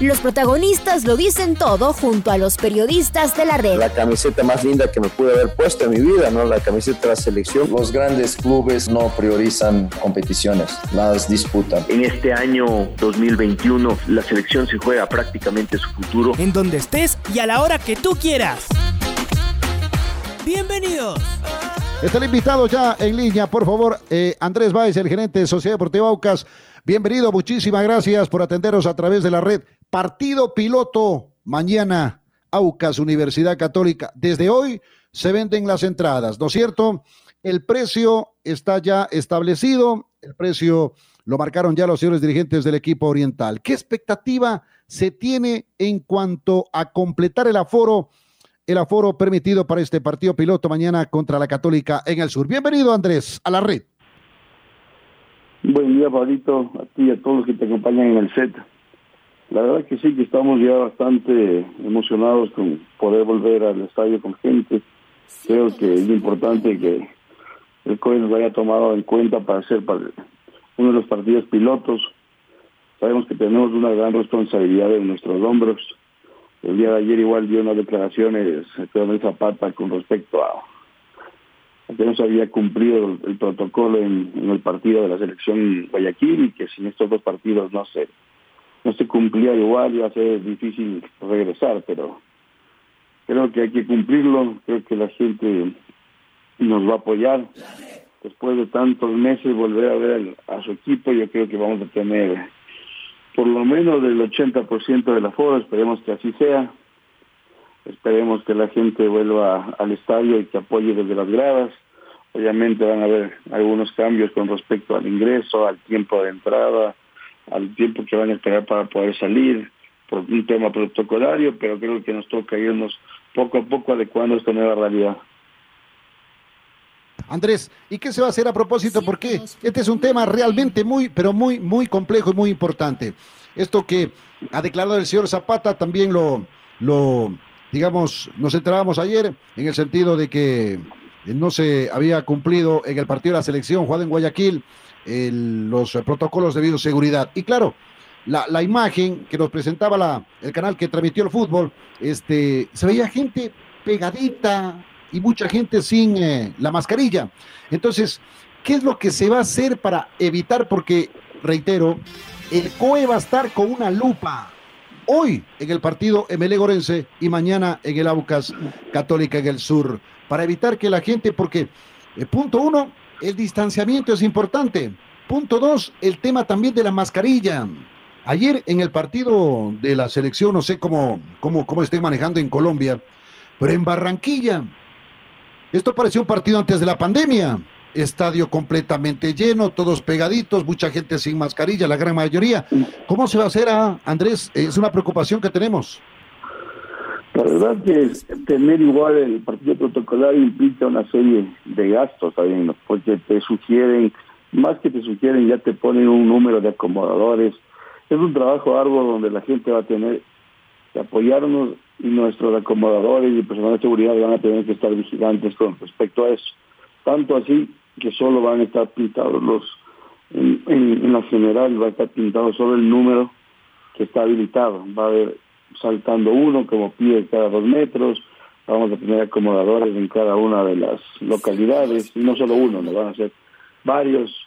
Los protagonistas lo dicen todo junto a los periodistas de la red. La camiseta más linda que me pude haber puesto en mi vida, ¿no? La camiseta de la selección. Los grandes clubes no priorizan competiciones, las disputan. En este año 2021 la selección se juega prácticamente su futuro. En donde estés y a la hora que tú quieras. Bienvenidos. Está el invitado ya en línea, por favor, eh, Andrés Báez, el gerente de Sociedad Deportiva Aucas. Bienvenido, muchísimas gracias por atendernos a través de la red. Partido piloto mañana, Aucas Universidad Católica. Desde hoy se venden las entradas, ¿no es cierto? El precio está ya establecido, el precio lo marcaron ya los señores dirigentes del equipo oriental. ¿Qué expectativa se tiene en cuanto a completar el aforo, el aforo permitido para este partido piloto mañana contra la Católica en el sur? Bienvenido, Andrés, a la red. Buen día, Pablito, a ti y a todos los que te acompañan en el set. La verdad que sí, que estamos ya bastante emocionados con poder volver al estadio con gente. Creo que es importante que el COE nos haya tomado en cuenta para ser uno de los partidos pilotos. Sabemos que tenemos una gran responsabilidad en nuestros hombros. El día de ayer igual dio unas declaraciones de Zapata con respecto a, que no se había cumplido el, protocolo en, en, el partido de la selección Guayaquil y que sin estos dos partidos no se no se cumplía igual, iba a ser difícil regresar, pero creo que hay que cumplirlo, creo que la gente nos va a apoyar. Después de tantos meses volver a ver a su equipo, yo creo que vamos a tener por lo menos del 80% de la foro, esperemos que así sea. Esperemos que la gente vuelva al estadio y que apoye desde las gradas. Obviamente van a haber algunos cambios con respecto al ingreso, al tiempo de entrada, al tiempo que van a esperar para poder salir por un tema protocolario, pero creo que nos toca irnos poco a poco adecuando a esta nueva realidad. Andrés, ¿y qué se va a hacer a propósito? Porque este es un tema realmente muy, pero muy, muy complejo y muy importante. Esto que ha declarado el señor Zapata también lo, lo, digamos, nos enterábamos ayer en el sentido de que no se había cumplido en el partido de la selección jugado en Guayaquil los protocolos de bioseguridad. Y claro, la, imagen que nos presentaba la, el canal que transmitió el fútbol, este, se veía gente pegadita y mucha gente sin eh, la mascarilla. Entonces, ¿qué es lo que se va a hacer para evitar? Porque, reitero, el COE va a estar con una lupa hoy en el partido MLE Gorense y mañana en el Aucas Católica en el Sur, para evitar que la gente, porque, eh, punto uno, el distanciamiento es importante. Punto dos, el tema también de la mascarilla. Ayer en el partido de la selección, no sé cómo, cómo, cómo manejando en Colombia, pero en Barranquilla, esto pareció un partido antes de la pandemia. Estadio completamente lleno, todos pegaditos, mucha gente sin mascarilla, la gran mayoría. ¿Cómo se va a hacer, ah, Andrés? Es una preocupación que tenemos. La verdad que tener igual el partido protocolar implica una serie de gastos también, porque te sugieren, más que te sugieren, ya te ponen un número de acomodadores. Es un trabajo arduo donde la gente va a tener que apoyarnos y nuestros acomodadores y personal de seguridad van a tener que estar vigilantes con respecto a eso. Tanto así que solo van a estar pintados los, en, en la general va a estar pintado solo el número que está habilitado. Va a haber saltando uno como pide cada dos metros, vamos a tener acomodadores en cada una de las localidades, y no solo uno, no van a ser varios,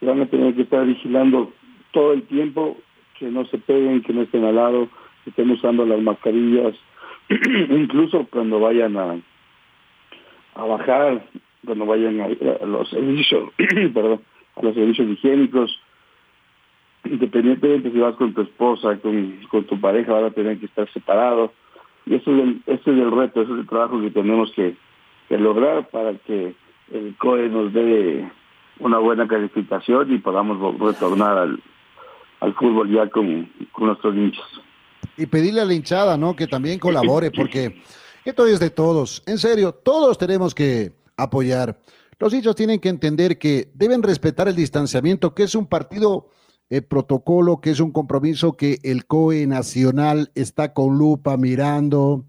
van a tener que estar vigilando todo el tiempo que no se peguen, que no estén al lado, que estén usando las mascarillas, incluso cuando vayan a, a bajar, cuando vayan a, a los servicios, perdón, a los servicios higiénicos, independientemente si vas con tu esposa, con, tu pareja, van a tener que estar separados. Y ese es, el, ese es el reto, ese es el trabajo que tenemos que, lograr para que el COE nos dé una buena calificación y podamos retornar al, al fútbol ya con, con nuestros hinchas. Y pedirle a la hinchada, ¿no? Que también colabore, porque esto es de todos. En serio, todos tenemos que apoyar. Los hinchas tienen que entender que deben respetar el distanciamiento, que es un partido eh, protocolo, que es un compromiso que el COE nacional está con lupa mirando.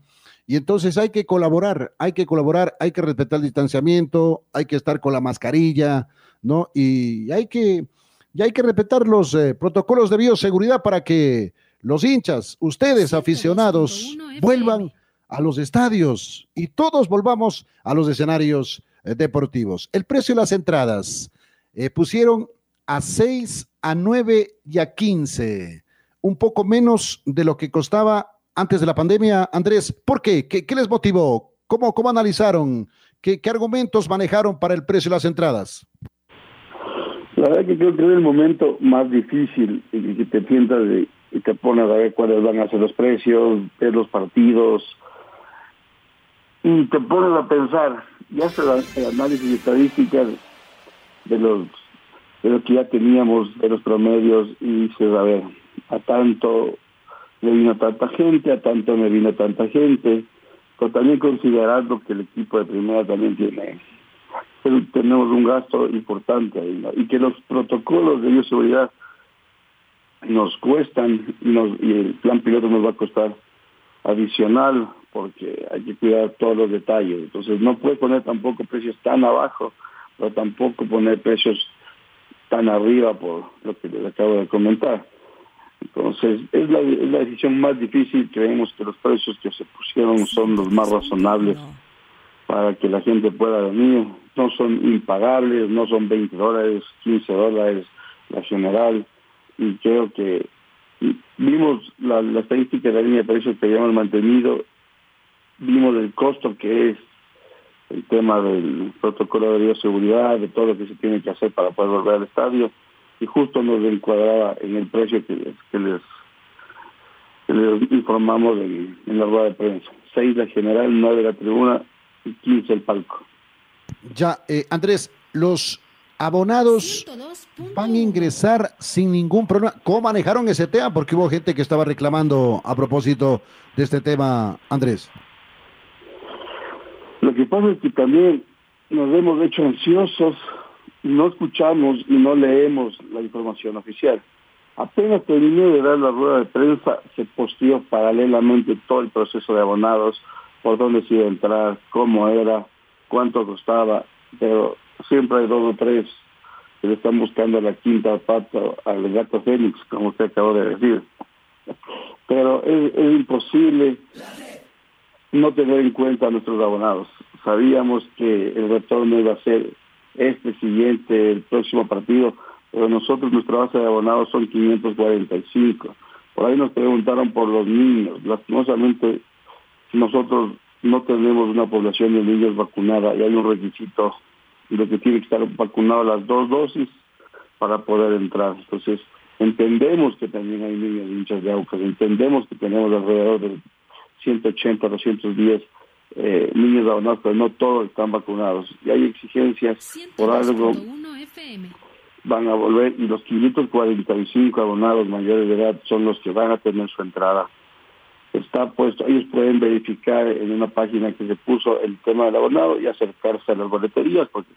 Y entonces hay que colaborar, hay que colaborar, hay que respetar el distanciamiento, hay que estar con la mascarilla, ¿no? Y hay que, y hay que respetar los eh, protocolos de bioseguridad para que los hinchas, ustedes aficionados, vuelvan a los estadios y todos volvamos a los escenarios eh, deportivos. El precio de las entradas eh, pusieron a 6, a 9 y a 15, un poco menos de lo que costaba antes de la pandemia. Andrés, ¿por qué? ¿Qué, les motivó? ¿Cómo, cómo analizaron? ¿Qué, ¿Qué argumentos manejaron para el precio de las entradas? La verdad que creo que es el momento más difícil que te sientas y te pones a ver cuáles van a ser los precios, ver los partidos y te pones a pensar, ya se el análisis estadísticas de los de lo que ya teníamos, de los promedios, y dices, a ver, a tanto le vino tanta gente, a tanto me vino tanta gente, pero también considerando que el equipo de primera también tiene, tenemos un gasto importante ahí, y que los protocolos de bioseguridad nos cuestan y, nos, y el plan piloto nos va a costar adicional porque hay que cuidar todos los detalles. Entonces no puede poner tampoco precios tan abajo, pero tampoco poner precios tan arriba por lo que les acabo de comentar. Entonces es la, es la decisión más difícil, creemos que los precios que se pusieron son los más razonables para que la gente pueda venir. No son impagables, no son 20 dólares, 15 dólares la general, y creo que vimos la, la estadística de la línea de precios que habíamos mantenido vimos el costo que es el tema del protocolo de bioseguridad, de todo lo que se tiene que hacer para poder volver al estadio, y justo nos encuadraba en el precio que, les, que les, informamos en, la rueda de prensa. Seis la general, nueve la tribuna y quince el palco. Ya, eh, Andrés, los abonados van a ingresar sin ningún problema. ¿Cómo manejaron ese tema? Porque hubo gente que estaba reclamando a propósito de este tema, Andrés. Lo que pasa es que también nos hemos hecho ansiosos, no escuchamos y no leemos la información oficial. Apenas terminé de dar la rueda de prensa, se posteó paralelamente todo el proceso de abonados, por dónde se iba a entrar, cómo era, cuánto costaba, pero siempre hay dos o tres que le están buscando la quinta pata al gato Fénix, como usted acabó de decir. Pero es imposible no tener en cuenta a nuestros abonados. Sabíamos que el retorno iba a ser este siguiente, el próximo partido, pero nosotros nuestra base de abonados son 545. Por ahí nos preguntaron por los niños. Lastimosamente nosotros no tenemos una población de niños vacunada y hay un requisito de que tiene que estar vacunado las dos dosis para poder entrar. Entonces, entendemos que también hay niños hinchas de Aucas, entendemos que tenemos alrededor de 180, 210 eh, niños abonados, pero no todos están vacunados. Y hay exigencias por algo. Van a volver y los 545 abonados mayores de edad son los que van a tener su entrada. Está puesto, ellos pueden verificar en una página que se puso el tema del abonado y acercarse a las boleterías, porque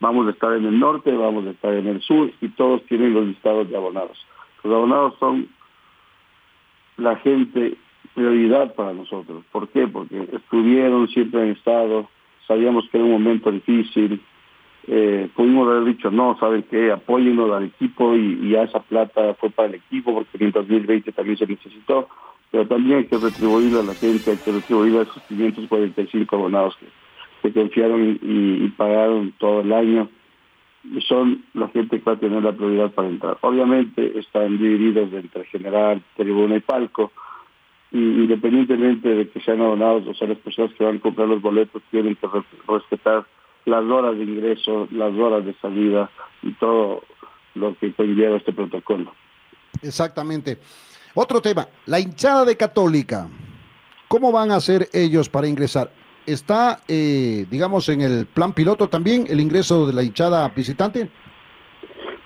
vamos a estar en el norte, vamos a estar en el sur y todos tienen los listados de abonados. Los abonados son la gente prioridad para nosotros. ¿Por qué? Porque estuvieron, siempre han estado, sabíamos que era un momento difícil, eh, pudimos haber dicho, no, ¿saben qué? Apóyennos al equipo y, y, esa plata fue para el equipo porque en 2020 también se necesitó, pero también hay que retribuirle a la gente, hay que retribuirle a esos 545 abonados que, que confiaron y, y, pagaron todo el año y son la gente que va a tener la prioridad para entrar. Obviamente están divididos entre general, tribuna y palco, independientemente de que sean abonados, o sea, las personas que van a comprar los boletos tienen que respetar las horas de ingreso, las horas de salida y todo lo que conlleva este protocolo. Exactamente. Otro tema, la hinchada de Católica. ¿Cómo van a hacer ellos para ingresar? ¿Está, eh, digamos, en el plan piloto también el ingreso de la hinchada visitante?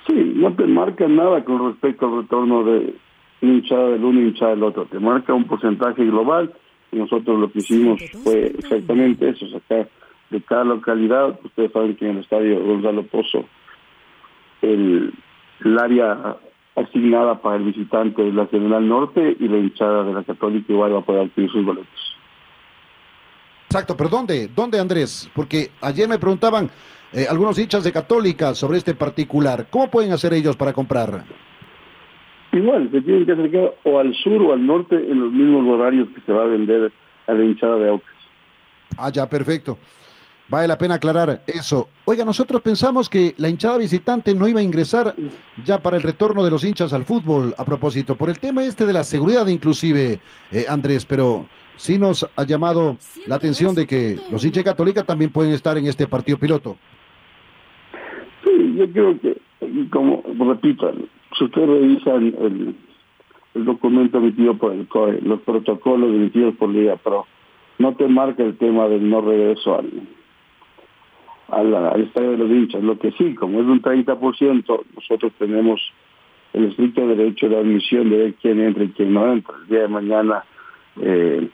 Sí, no te marca nada con respecto al retorno de, hinchada del uno y hinchada del otro. Te marca un porcentaje global y nosotros lo que hicimos fue exactamente eso, sacar de cada localidad. Ustedes saben que en el estadio Gonzalo Pozo el, el área asignada para el visitante es la General Norte y la hinchada de la Católica igual va a poder adquirir sus boletos. Exacto, pero ¿dónde? ¿Dónde Andrés? Porque ayer me preguntaban eh, algunos hinchas de Católica sobre este particular. ¿Cómo pueden hacer ellos para comprar? Igual, se tienen que acercar o al sur o al norte en los mismos horarios que se va a vender a la hinchada de Aucas. Ah, ya, perfecto. Vale la pena aclarar eso. Oiga, nosotros pensamos que la hinchada visitante no iba a ingresar ya para el retorno de los hinchas al fútbol, a propósito, por el tema este de la seguridad inclusive, eh, Andrés, pero sí nos ha llamado la atención de que los hinchas católicos también pueden estar en este partido piloto. Sí, yo creo que, como repito, si ustedes revisan el, el documento emitido por el COE, los protocolos emitidos por Liga Pro, no te marca el tema del no regreso al, al, al estadio de los hinchas. Lo que sí, como es un 30%, nosotros tenemos el estricto derecho de admisión de ver quién entra y quién no entra. El día de mañana eh,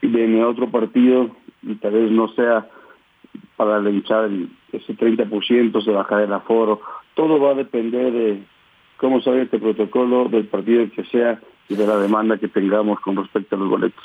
viene otro partido y tal vez no sea para la hinchada ese 30% se baja del aforo. Todo va a depender de cómo sale este protocolo del partido que sea y de la demanda que tengamos con respecto a los boletos.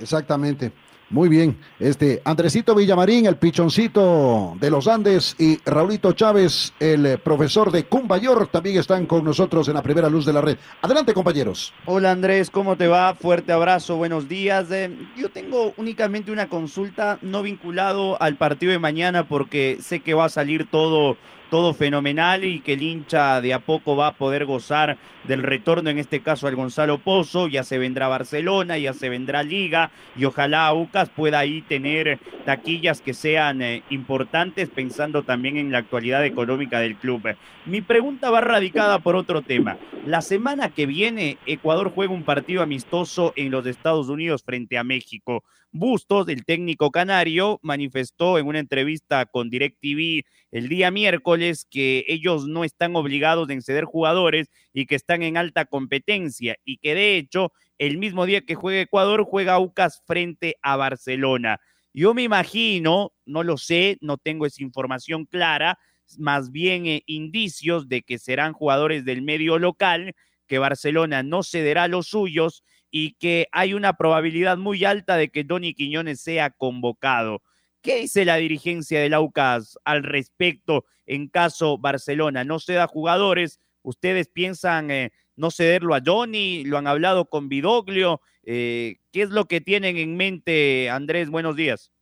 Exactamente. Muy bien. Este Andresito Villamarín, el pichoncito de los Andes, y Raulito Chávez, el eh, profesor de Cumbayor, también están con nosotros en la primera luz de la red. Adelante, compañeros. Hola Andrés, ¿cómo te va? Fuerte abrazo, buenos días. Eh, yo tengo únicamente una consulta no vinculado al partido de mañana porque sé que va a salir todo todo fenomenal y que el hincha de a poco va a poder gozar del retorno, en este caso al Gonzalo Pozo, ya se vendrá Barcelona, ya se vendrá Liga y ojalá Aucas pueda ahí tener taquillas que sean eh, importantes pensando también en la actualidad económica del club. Mi pregunta va radicada por otro tema. La semana que viene Ecuador juega un partido amistoso en los Estados Unidos frente a México. Bustos, el técnico canario, manifestó en una entrevista con DirecTV el día miércoles que ellos no están obligados a ceder jugadores y que están en alta competencia y que de hecho el mismo día que juega Ecuador juega Aucas frente a Barcelona. Yo me imagino, no lo sé, no tengo esa información clara, más bien eh, indicios de que serán jugadores del medio local, que Barcelona no cederá los suyos y que hay una probabilidad muy alta de que Tony Quiñones sea convocado. ¿Qué dice la dirigencia del Aucas al respecto en caso Barcelona no ceda jugadores? ¿Ustedes piensan eh, no cederlo a Johnny? ¿Lo han hablado con Vidoglio? Eh, ¿Qué es lo que tienen en mente, Andrés? Buenos días.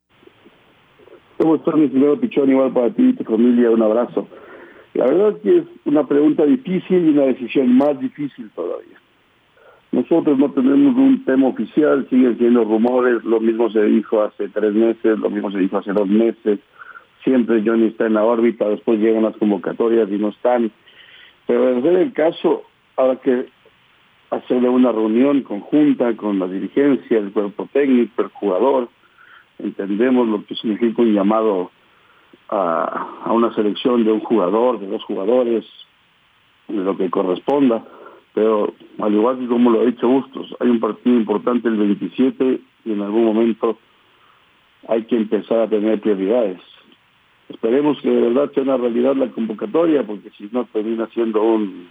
¿Cómo estás, mi señor Pichón? Igual para ti y tu familia, un abrazo. La verdad es que es una pregunta difícil y una decisión más difícil todavía. Nosotros no tenemos un tema oficial, siguen siendo rumores, lo mismo se dijo hace tres meses, lo mismo se dijo hace dos meses, siempre Johnny está en la órbita, después llegan las convocatorias y no están. Pero en el caso, ahora que hacerle una reunión conjunta con la dirigencia, el cuerpo técnico, el jugador, entendemos lo que significa un llamado a, a una selección de un jugador, de dos jugadores, de lo que corresponda pero al igual que como lo ha dicho Bustos, hay un partido importante el 27 y en algún momento hay que empezar a tener prioridades. Esperemos que de verdad sea una realidad la convocatoria, porque si no termina siendo un,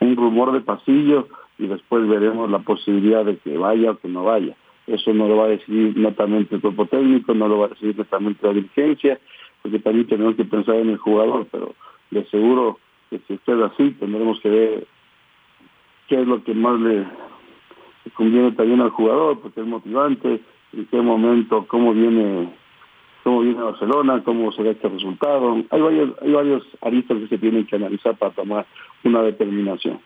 un rumor de pasillo y después veremos la posibilidad de que vaya o que no vaya. Eso no lo va a decidir netamente el cuerpo técnico, no lo va a decidir netamente la dirigencia, porque también tenemos que pensar en el jugador, pero de seguro que si usted así, tendremos que ver qué es lo que más le, conviene también al jugador, porque es motivante, en qué momento, cómo viene cómo viene Barcelona, cómo será este resultado. Hay varios, hay varios aristas que se tienen que analizar para tomar una determinación.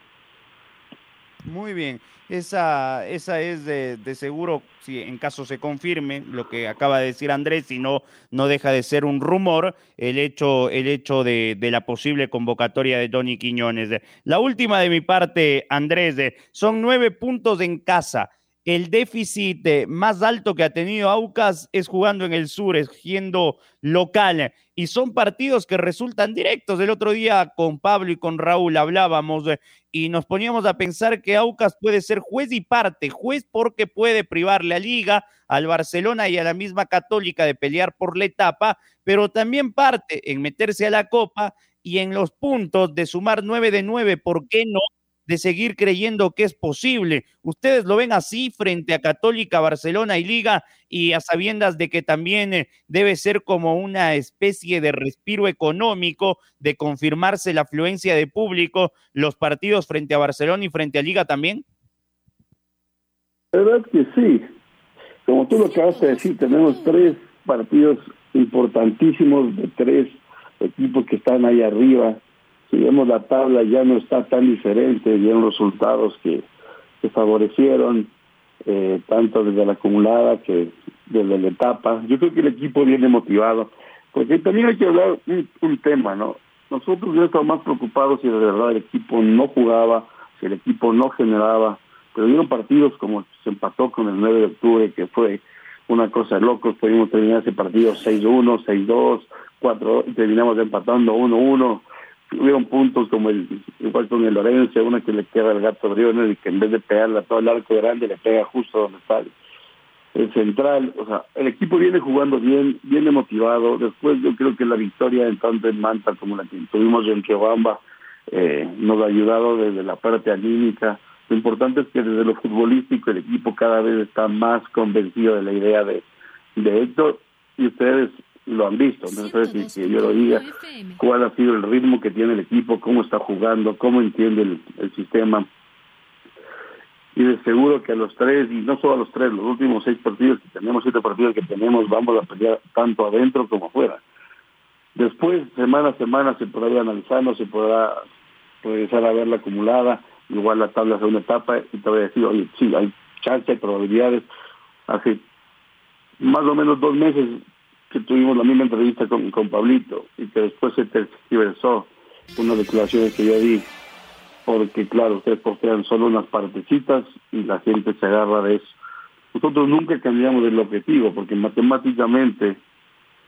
Muy bien, esa, esa es de, seguro, si en caso se confirme lo que acaba de decir Andrés, si no, no deja de ser un rumor el hecho, el hecho de, de la posible convocatoria de Tony Quiñones. La última de mi parte, Andrés, son nueve puntos en casa. El déficit más alto que ha tenido Aucas es jugando en el sur, es siendo local. Y son partidos que resultan directos. El otro día con Pablo y con Raúl hablábamos eh, y nos poníamos a pensar que Aucas puede ser juez y parte, juez porque puede privarle a Liga, al Barcelona y a la misma Católica de pelear por la etapa, pero también parte en meterse a la Copa y en los puntos de sumar nueve de nueve, ¿por qué no? De seguir creyendo que es posible. Ustedes lo ven así frente a Católica, Barcelona y Liga y a sabiendas de que también eh, debe ser como una especie de respiro económico de confirmarse la afluencia de público los partidos frente a Barcelona y frente a Liga también. Verdad que sí. Como tú lo acabas de decir, tenemos tres partidos importantísimos de tres equipos que están ahí arriba si vemos la tabla ya no está tan diferente, los resultados que, favorecieron, eh, tanto desde la acumulada que desde la etapa. Yo creo que el equipo viene motivado, porque también hay que hablar un, tema, ¿no? Nosotros ya estamos más preocupados si de verdad el equipo no jugaba, si el equipo no generaba, pero vieron partidos como se empató con el 9 de octubre, que fue una cosa de locos, pudimos terminar ese partido 6-1, 6-2, 4, terminamos empatando 1-1 hubieron puntos como el igual con el Lorenzo, una que le queda al gato Briones y que en vez de pegarle a todo el arco grande le pega justo donde está el, central, o sea, el equipo viene jugando bien, viene motivado, después yo creo que la victoria en tanto en Manta como la que tuvimos en Riobamba eh, nos ha ayudado desde la parte anímica, lo importante es que desde lo futbolístico el equipo cada vez está más convencido de la idea de, de Héctor. Y ustedes lo han visto, no sé si yo lo diga, cuál ha sido el ritmo que tiene el equipo, cómo está jugando, cómo entiende el, sistema. Y de seguro que a los tres, y no solo a los tres, los últimos seis partidos que tenemos, siete partidos que tenemos, vamos a pelear tanto adentro como afuera. Después, semana a semana, se podrá ir analizando, se podrá regresar a ver la acumulada, igual la tabla una etapa, y te voy a decir, oye, sí, hay chance, hay probabilidades. Hace más o menos dos meses que tuvimos la misma entrevista con, con Pablito y que después se tergiversó unas declaraciones que yo di, porque claro, ustedes postean solo unas partecitas y la gente se agarra de eso. Nosotros nunca cambiamos el objetivo, porque matemáticamente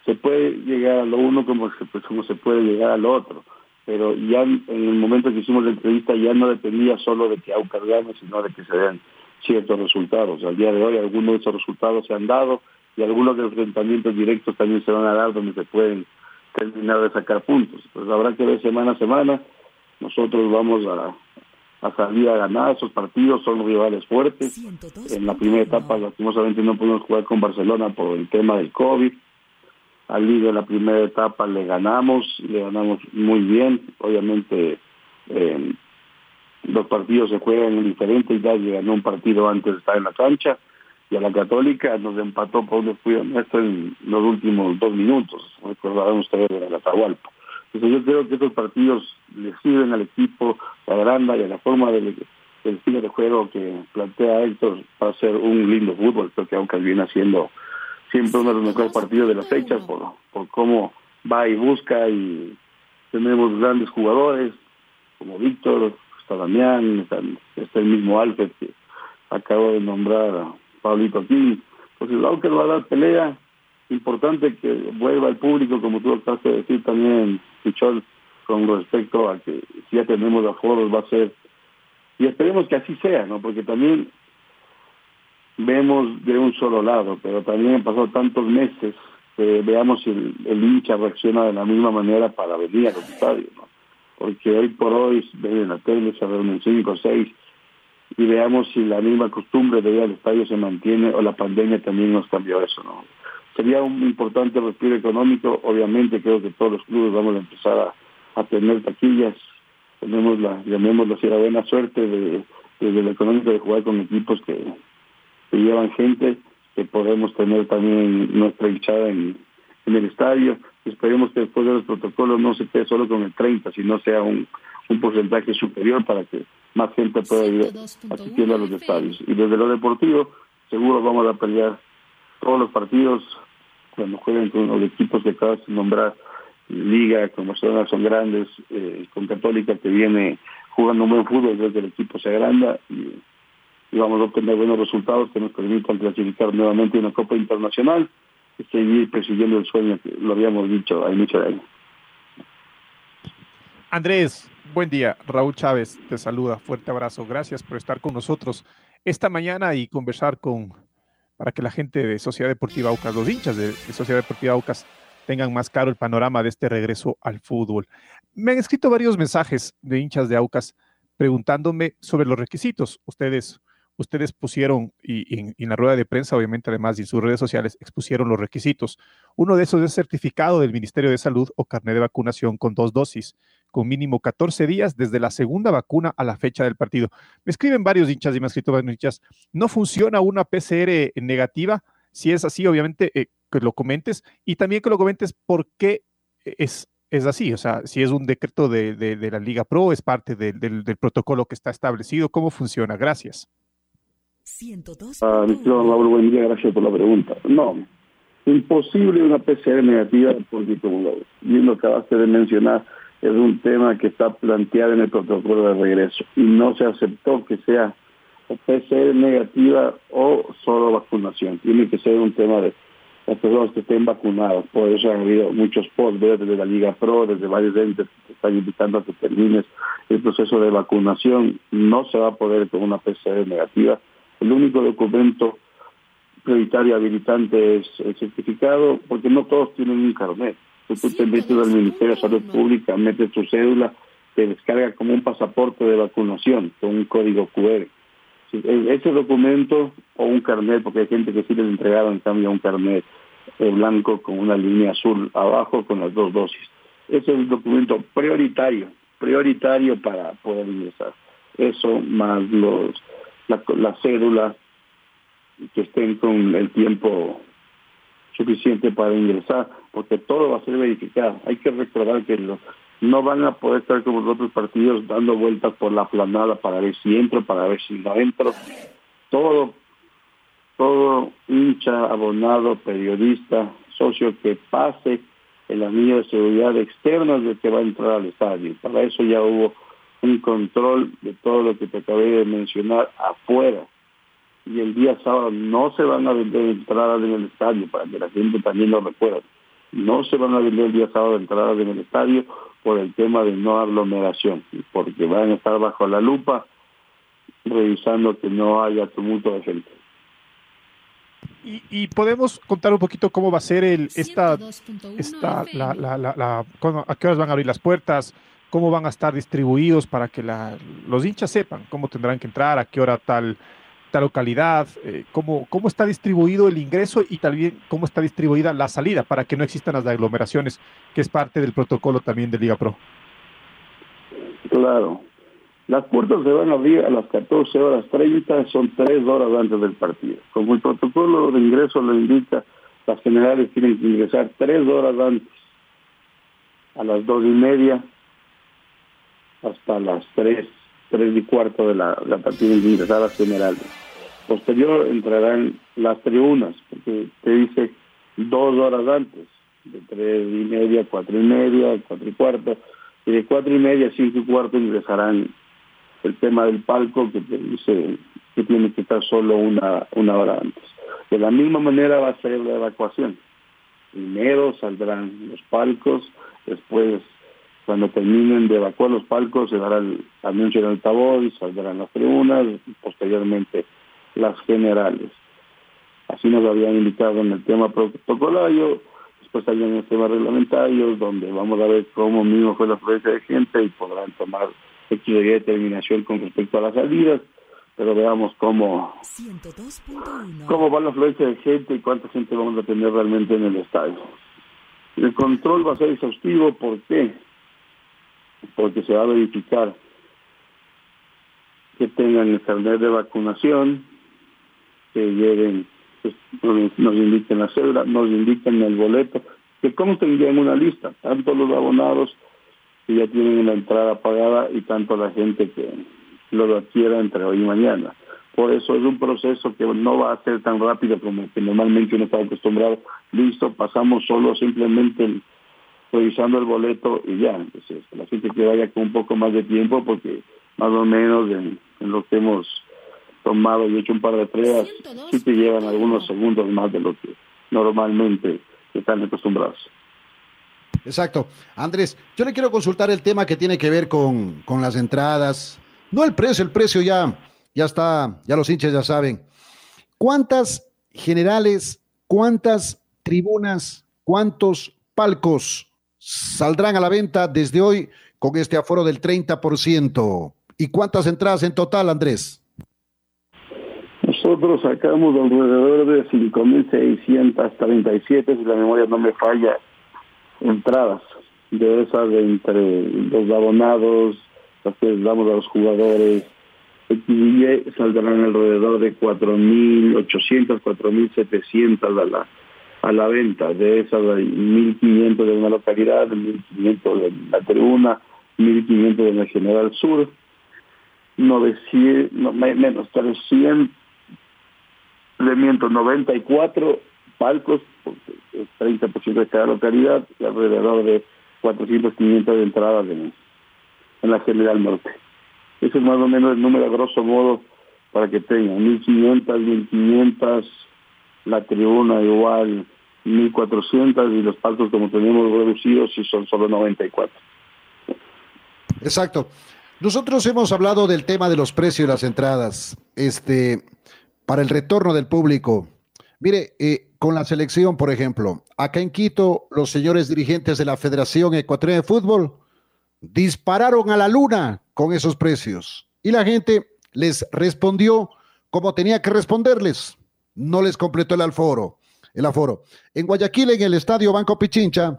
se puede llegar a lo uno como se, pues, como se puede llegar al otro, pero ya en el momento que hicimos la entrevista ya no dependía solo de que Aucas gane, sino de que se den ciertos resultados. Al día de hoy algunos de esos resultados se han dado, y algunos enfrentamientos directos también se van a dar donde se pueden terminar de sacar puntos. Pues habrá que ver semana a semana. Nosotros vamos a, a salir a ganar esos partidos, son rivales fuertes. En la primera etapa, lastimosamente, no pudimos jugar con Barcelona por el tema del COVID. Al Liga en la primera etapa le ganamos, le ganamos muy bien. Obviamente, eh, los partidos se juegan en diferentes, ya ganó un partido antes de estar en la cancha y a la Católica nos empató por un descuido nuestro en los últimos dos minutos, recordarán ustedes de la Atahualpa. Entonces yo creo que estos partidos le sirven al equipo, la granda y a la forma del, estilo de juego que plantea Héctor para ser un lindo fútbol, creo que aunque viene haciendo siempre uno de los mejores partidos de las fechas por, por cómo va y busca y tenemos grandes jugadores como Víctor, está Damián, está, está el mismo Alfred que acabo de nombrar Pablito aquí. Entonces, aunque va a dar pelea, importante que vuelva el público, como tú acabas de decir también, Pichol, con respecto a que si ya tenemos aforos va a ser, y esperemos que así sea, ¿no? Porque también vemos de un solo lado, pero también han pasado tantos meses que veamos si el, hincha reacciona de la misma manera para venir a los estadios, ¿no? Porque hoy por hoy ven en la tele, se reúnen cinco seis, y veamos si la misma costumbre de ir al estadio se mantiene o la pandemia también nos cambió eso, ¿no? Sería un importante respiro económico, obviamente creo que todos los clubes vamos a empezar a, tener taquillas, tenemos la, llamémoslo así, la buena suerte de, desde el económico de jugar con equipos que, que llevan gente, que podemos tener también nuestra hinchada en, en el estadio. Esperemos que después de los protocolos no se quede solo con el 30, sino sea un, un porcentaje superior para que más gente pueda ir asistiendo a los estadios. Y desde lo deportivo, seguro vamos a pelear todos los partidos cuando jueguen con los equipos que acabas de nombrar, Liga, como son, son grandes, eh, con Católica que viene jugando un buen fútbol desde el equipo se agranda y, y vamos a obtener buenos resultados que nos permitan clasificar nuevamente una Copa Internacional y seguir persiguiendo el sueño que lo habíamos dicho a inicio de año. Andrés, buen día. Raúl Chávez te saluda. Fuerte abrazo. Gracias por estar con nosotros esta mañana y conversar con, para que la gente de Sociedad Deportiva Aucas, los hinchas de, Sociedad Deportiva Aucas, tengan más claro el panorama de este regreso al fútbol. Me han escrito varios mensajes de hinchas de Aucas preguntándome sobre los requisitos. Ustedes, ustedes pusieron, y, en, la rueda de prensa, obviamente, además, y en sus redes sociales, expusieron los requisitos. Uno de esos es certificado del Ministerio de Salud o carnet de vacunación con dos dosis, con mínimo 14 días desde la segunda vacuna a la fecha del partido. Me escriben varios hinchas y me han escrito varios hinchas. No funciona una PCR negativa. Si es así, obviamente, eh, que lo comentes y también que lo comentes por qué es, es así. O sea, si es un decreto de, de, la Liga Pro, es parte del, del, protocolo que está establecido. ¿Cómo funciona? Gracias. 102. Ah, buen día, gracias por la pregunta. No, imposible una PCR negativa porque como lo, bien lo acabaste de mencionar, es un tema que está planteado en el protocolo de regreso y no se aceptó que sea PCR negativa o solo vacunación. Tiene que ser un tema de las personas que estén vacunadas. Por eso ha habido muchos posts desde la Liga Pro, desde varios entes que están invitando a que termines el proceso de vacunación. No se va a poder con una PCR negativa. El único documento prioritario habilitante es el certificado, porque no todos tienen un carnet. Tú te metes al Ministerio de Salud Pública, metes tu cédula, te descarga como un pasaporte de vacunación con un código QR. E-, ese documento o un carnet, porque hay gente que sí les entregaron en cambio un carnet eh, blanco con una línea azul abajo con las dos dosis. Ese es el documento prioritario, prioritario para poder ingresar. Eso más los la, la cédula que estén con el tiempo suficiente para ingresar, porque todo va a ser verificado. Hay que recordar que no van a poder estar como los otros partidos dando vueltas por la planada para ver si entro, para ver si no entro. Todo, todo hincha, abonado, periodista, socio que pase el anillo de seguridad externo de que va a entrar al estadio. Para eso ya hubo un control de todo lo que te acabé de mencionar afuera. Y el día sábado no se van a vender entradas en el estadio, para que la gente también lo recuerde. No se van a vender el día sábado entradas en el estadio por el tema de no aglomeración, porque van a estar bajo la lupa revisando que no haya tumulto de gente. Y, podemos contar un poquito cómo va a ser el esta, esta la, la, la, a qué horas van a abrir las puertas, cómo van a estar distribuidos para que los hinchas sepan cómo tendrán que entrar, a qué hora tal localidad, eh, cómo, cómo está distribuido el ingreso y también cómo está distribuida la salida para que no existan las aglomeraciones, que es parte del protocolo también de Liga Pro. Claro. Las puertas se van a abrir a las 14 horas 30, son tres horas antes del partido. Como el protocolo de ingreso lo indica, las generales tienen que ingresar tres horas antes, a las dos y media, hasta las tres, tres y cuarto de la, la partida de ingresar. Posterior entrarán las tribunas, porque te dice dos horas antes, de tres y media, cuatro y media, cuatro y cuarto, y de cuatro y media a cinco y cuarto ingresarán el tema del palco que te dice que tiene que estar solo una, una hora antes. De la misma manera va a ser la evacuación. Primero saldrán los palcos, después cuando terminen de evacuar los palcos se dará el anuncio en altavoz, saldrán las tribunas, y posteriormente las generales. Así nos habían indicado en el tema protocolario, después hay en el tema reglamentario, donde vamos a ver cómo mismo fue la afluencia de gente y podrán tomar de determinación con respecto a las salidas, pero veamos cómo, cómo va la afluencia de gente y cuánta gente vamos a tener realmente en el estadio. El control va a ser exhaustivo, ¿por qué? Porque se va a verificar que tengan el carnet de vacunación, que lleven, pues, nos indiquen la cédula, nos indiquen el boleto, que consten en una lista, tanto los abonados que ya tienen la entrada pagada y tanto la gente que lo adquiera entre hoy y mañana. Por eso es un proceso que no va a ser tan rápido como que normalmente uno está acostumbrado. Listo, pasamos solo simplemente revisando el boleto y ya. Entonces, la gente que vaya con un poco más de tiempo porque más o menos en, en lo que hemos tomado y hecho un par de pruebas, sí te llevan algunos segundos más de lo que normalmente están acostumbrados. Exacto. Andrés, yo le quiero consultar el tema que tiene que ver con, con las entradas. No el precio, el precio ya, ya está, ya los hinchas ya saben. ¿Cuántas generales, cuántas tribunas, cuántos palcos saldrán a la venta desde hoy con este aforo del 30%? ¿Y cuántas entradas en total, Andrés? Nosotros sacamos alrededor de 5.637, si la memoria no me falla, entradas de esas de entre los abonados, las que damos a los jugadores, saldrán alrededor de 4.800, 4.700 a la, a la venta. De esas hay 1.500 de una localidad, 1.500 de la tribuna, 1.500 de la General Sur, 900, no, menos 300, le miento, 94 palcos, 30% de cada localidad, y alrededor de 400, 500 de entradas en, en la General Norte. Ese es más o menos el número, grosso modo, para que tengan 1500, 1500, la tribuna igual 1400 y los palcos como tenemos reducidos y son solo 94. Exacto. Nosotros hemos hablado del tema de los precios de las entradas, este, para el retorno del público. Mire, eh, con la selección, por ejemplo, acá en Quito, los señores dirigentes de la Federación Ecuatoriana de Fútbol dispararon a la luna con esos precios y la gente les respondió como tenía que responderles. No les completó el aforo. El aforo. En Guayaquil, en el estadio Banco Pichincha,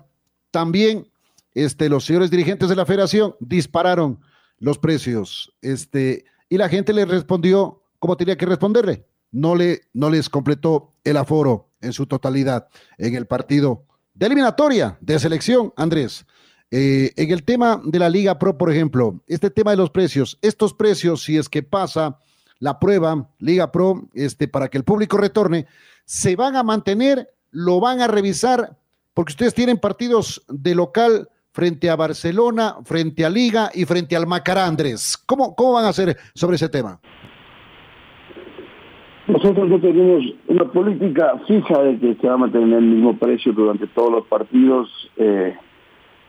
también este, los señores dirigentes de la federación dispararon los precios. Este, y la gente les respondió como tenía que responderle. No, le, no les completó el aforo en su totalidad en el partido de eliminatoria de selección, Andrés. Eh, en el tema de la Liga Pro, por ejemplo, este tema de los precios, estos precios, si es que pasa la prueba Liga Pro, este, para que el público retorne, se van a mantener, lo van a revisar, porque ustedes tienen partidos de local frente a Barcelona, frente a Liga y frente al Macará, Andrés. ¿Cómo, cómo van a hacer sobre ese tema? Nosotros no tenemos una política fija de que se va a mantener el mismo precio durante todos los partidos. Eh,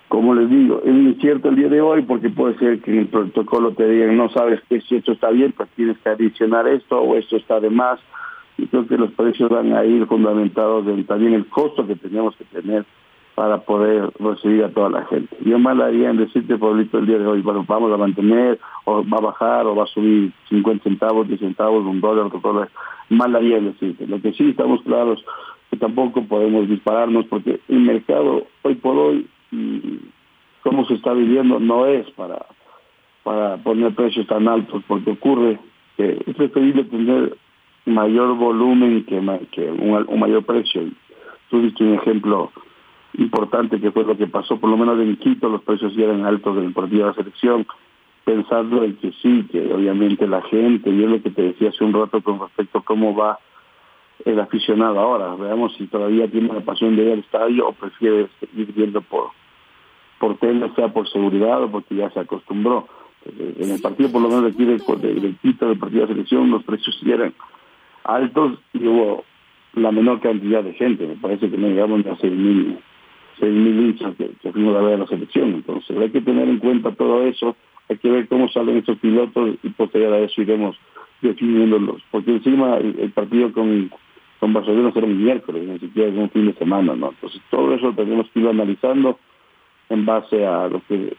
como les digo, es incierto el día de hoy porque puede ser que en el protocolo te digan no sabes que si esto está bien, pues tienes que adicionar esto o esto está de más. Y creo que los precios van a ir fundamentados en también el costo que tenemos que tener para poder recibir a toda la gente. Yo mal haría en decirte, Pablito, el día de hoy, bueno, vamos a mantener, o va a bajar, o va a subir 50 centavos, 10 centavos, un dólar, otro dólar. Mal haría en decirte. Lo que sí estamos claros que tampoco podemos dispararnos porque el mercado hoy por hoy, como se está viviendo, no es para, para poner precios tan altos, porque ocurre que es preferible tener mayor volumen que, que un, un mayor precio. Tú diste un ejemplo importante que fue lo que pasó, por lo menos en Quito los precios ya eran altos del partido de la selección, pensando en que sí, que obviamente la gente, y es lo que te decía hace un rato con respecto a cómo va el aficionado ahora, veamos si todavía tiene la pasión de ir al estadio o prefiere ir viendo por por tele, sea por seguridad o porque ya se acostumbró. En el partido por lo menos aquí del, del Quito, del partido de selección, los precios eran altos y hubo la menor cantidad de gente, me parece que no llegamos a seis mil seis mil hinchas que, fuimos a ver la selección. Entonces hay que tener en cuenta todo eso, hay que ver cómo salen estos pilotos y posterior a eso iremos definiéndolos. Porque encima el, partido con, con Barcelona será un miércoles, ni siquiera es un fin de semana, ¿no? Entonces todo eso tenemos que ir analizando en base a lo que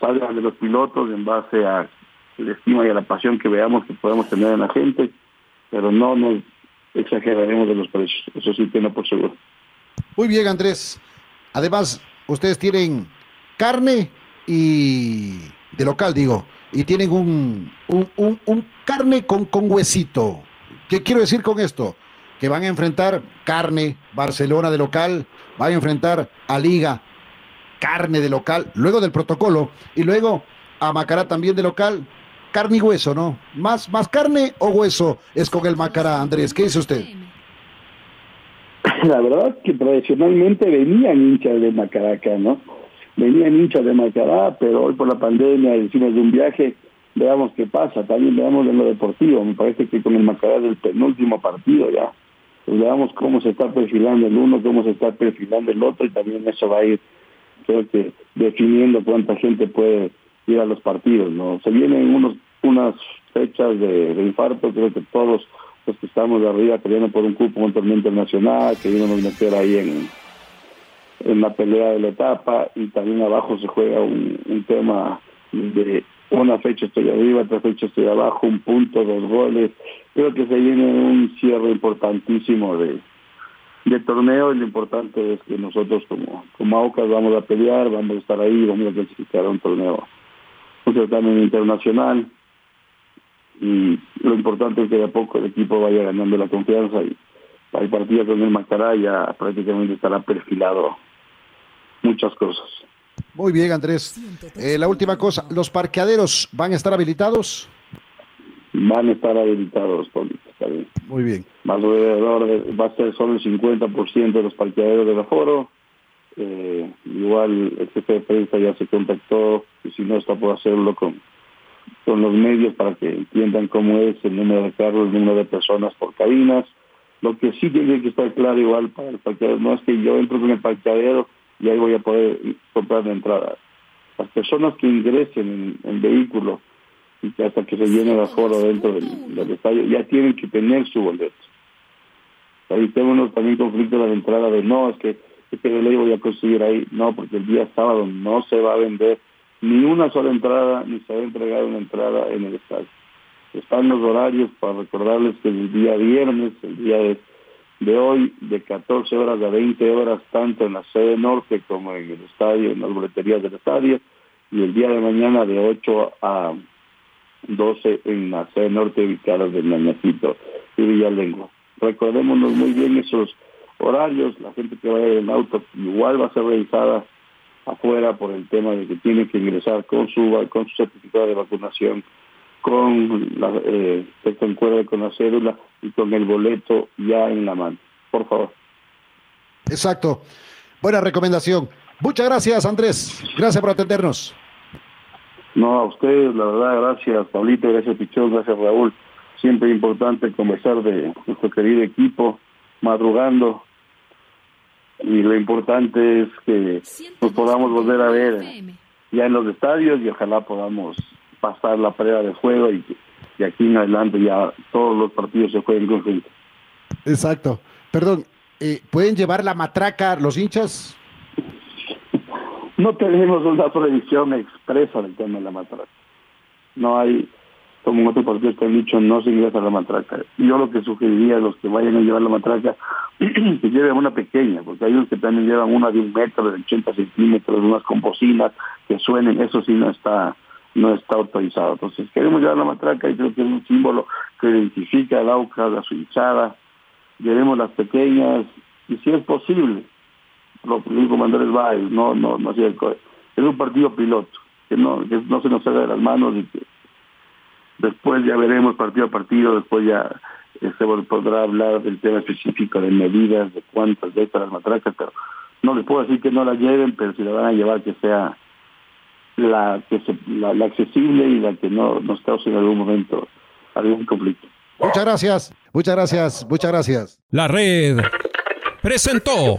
salga de los pilotos, en base a la estima y a la pasión que veamos que podemos tener en la gente, pero no nos exageraremos de los precios, eso sí tengo por seguro. Muy bien, Andrés. Además, ustedes tienen carne y de local, digo, y tienen un, un, carne con, con huesito. ¿Qué quiero decir con esto? Que van a enfrentar carne, Barcelona de local, van a enfrentar a Liga, carne de local, luego del protocolo, y luego a Macará también de local, carne y hueso, ¿no? ¿Más, más carne o hueso es con el Macará, Andrés? ¿Qué dice usted? la verdad que tradicionalmente venían hinchas de Macaraca, ¿no? Venían hinchas de Macará, pero hoy por la pandemia, encima de un viaje, veamos qué pasa, también veamos en lo deportivo, me parece que con el Macará del penúltimo partido ya, pues veamos cómo se está perfilando el uno, cómo se está perfilando el otro y también eso va a ir, creo que definiendo cuánta gente puede ir a los partidos, ¿no? Se vienen unos unas fechas de, infarto, creo que todos los que estamos de arriba peleando por un cupo un torneo internacional, queriéndonos meter ahí en, en la pelea de la etapa y también abajo se juega un, un tema de una fecha estoy arriba, otra fecha estoy abajo, un punto, dos goles. Creo que se viene un cierre importantísimo de, de torneo y lo importante es que nosotros como, como AUCAS vamos a pelear, vamos a estar ahí, vamos a clasificar a un torneo, un certamen internacional y lo importante es que de a poco el equipo vaya ganando la confianza y el partido con el Macará ya prácticamente estará perfilado muchas cosas. Muy bien, Andrés. Eh, la última cosa, ¿los parqueaderos van a estar habilitados? Van a estar habilitados, Muy bien. Más alrededor de, va a ser solo el 50% de los parqueaderos del aforo. Eh, igual el jefe de prensa ya se contactó y si no está por hacerlo con, con los medios para que entiendan cómo es el número de carros, el número de personas por cabinas. Lo que sí tiene que estar claro igual para el parqueadero no es que yo entro con el parqueadero y ahí voy a poder comprar la entrada. Las personas que ingresen en el vehículo y hasta que se llene el aforo dentro del, estadio ya tienen que tener su boleto. Ahí tenemos también conflicto de la entrada de no, es que este ley voy a conseguir ahí. No, porque el día sábado no se va a vender ni una sola entrada, ni se va a entregar una entrada en el estadio. Están los horarios para recordarles que el día viernes, el día de de hoy de 14 horas a 20 horas tanto en la sede norte como en el estadio, en las boleterías del estadio, y el día de mañana de 8 a 12 en la sede norte ubicadas del Nañacito y Villalengua. Recordémonos muy bien esos horarios, la gente que vaya en auto igual va a ser revisada afuera por el tema de que tiene que ingresar con su con su certificado de vacunación con la eh, con la cédula y con el boleto ya en la mano. Por favor. Exacto. Buena recomendación. Muchas gracias, Andrés. Gracias por atendernos. No, a ustedes, la verdad, gracias, Pablito, gracias, Pichón, gracias, Raúl. Siempre importante conversar de nuestro querido equipo, madrugando. Y lo importante es que nos podamos volver a ver ya en los estadios y ojalá podamos pasar la prueba de juego y, y aquí en adelante ya todos los partidos se jueguen conjunto. Exacto. Perdón, eh, ¿pueden llevar la matraca los hinchas? No tenemos una prohibición expresa del tema de la matraca. No hay, como en otros partidos que han dicho, no se ingresa la matraca. Yo lo que sugeriría a los que vayan a llevar la matraca, que lleven una pequeña, porque hay unos que también llevan una de un metro, de 80 centímetros, unas con que suenen, eso sí no está no está autorizado. Entonces queremos llevar la matraca y creo que es un símbolo que identifica al AUCA, a su hinchada. Llevemos las pequeñas y si es posible, lo que dijo Andrés Baez, no, no, no es un partido piloto, que no, que no se nos salga de las manos y que después ya veremos partido a partido, después ya se podrá hablar del tema específico de medidas, de cuántas de estas las matracas, pero no les puedo decir que no la lleven, pero si la van a llevar que sea la, que la, accesible y la que no nos cause en algún momento algún conflicto. Muchas gracias, muchas gracias, muchas gracias. La red presentó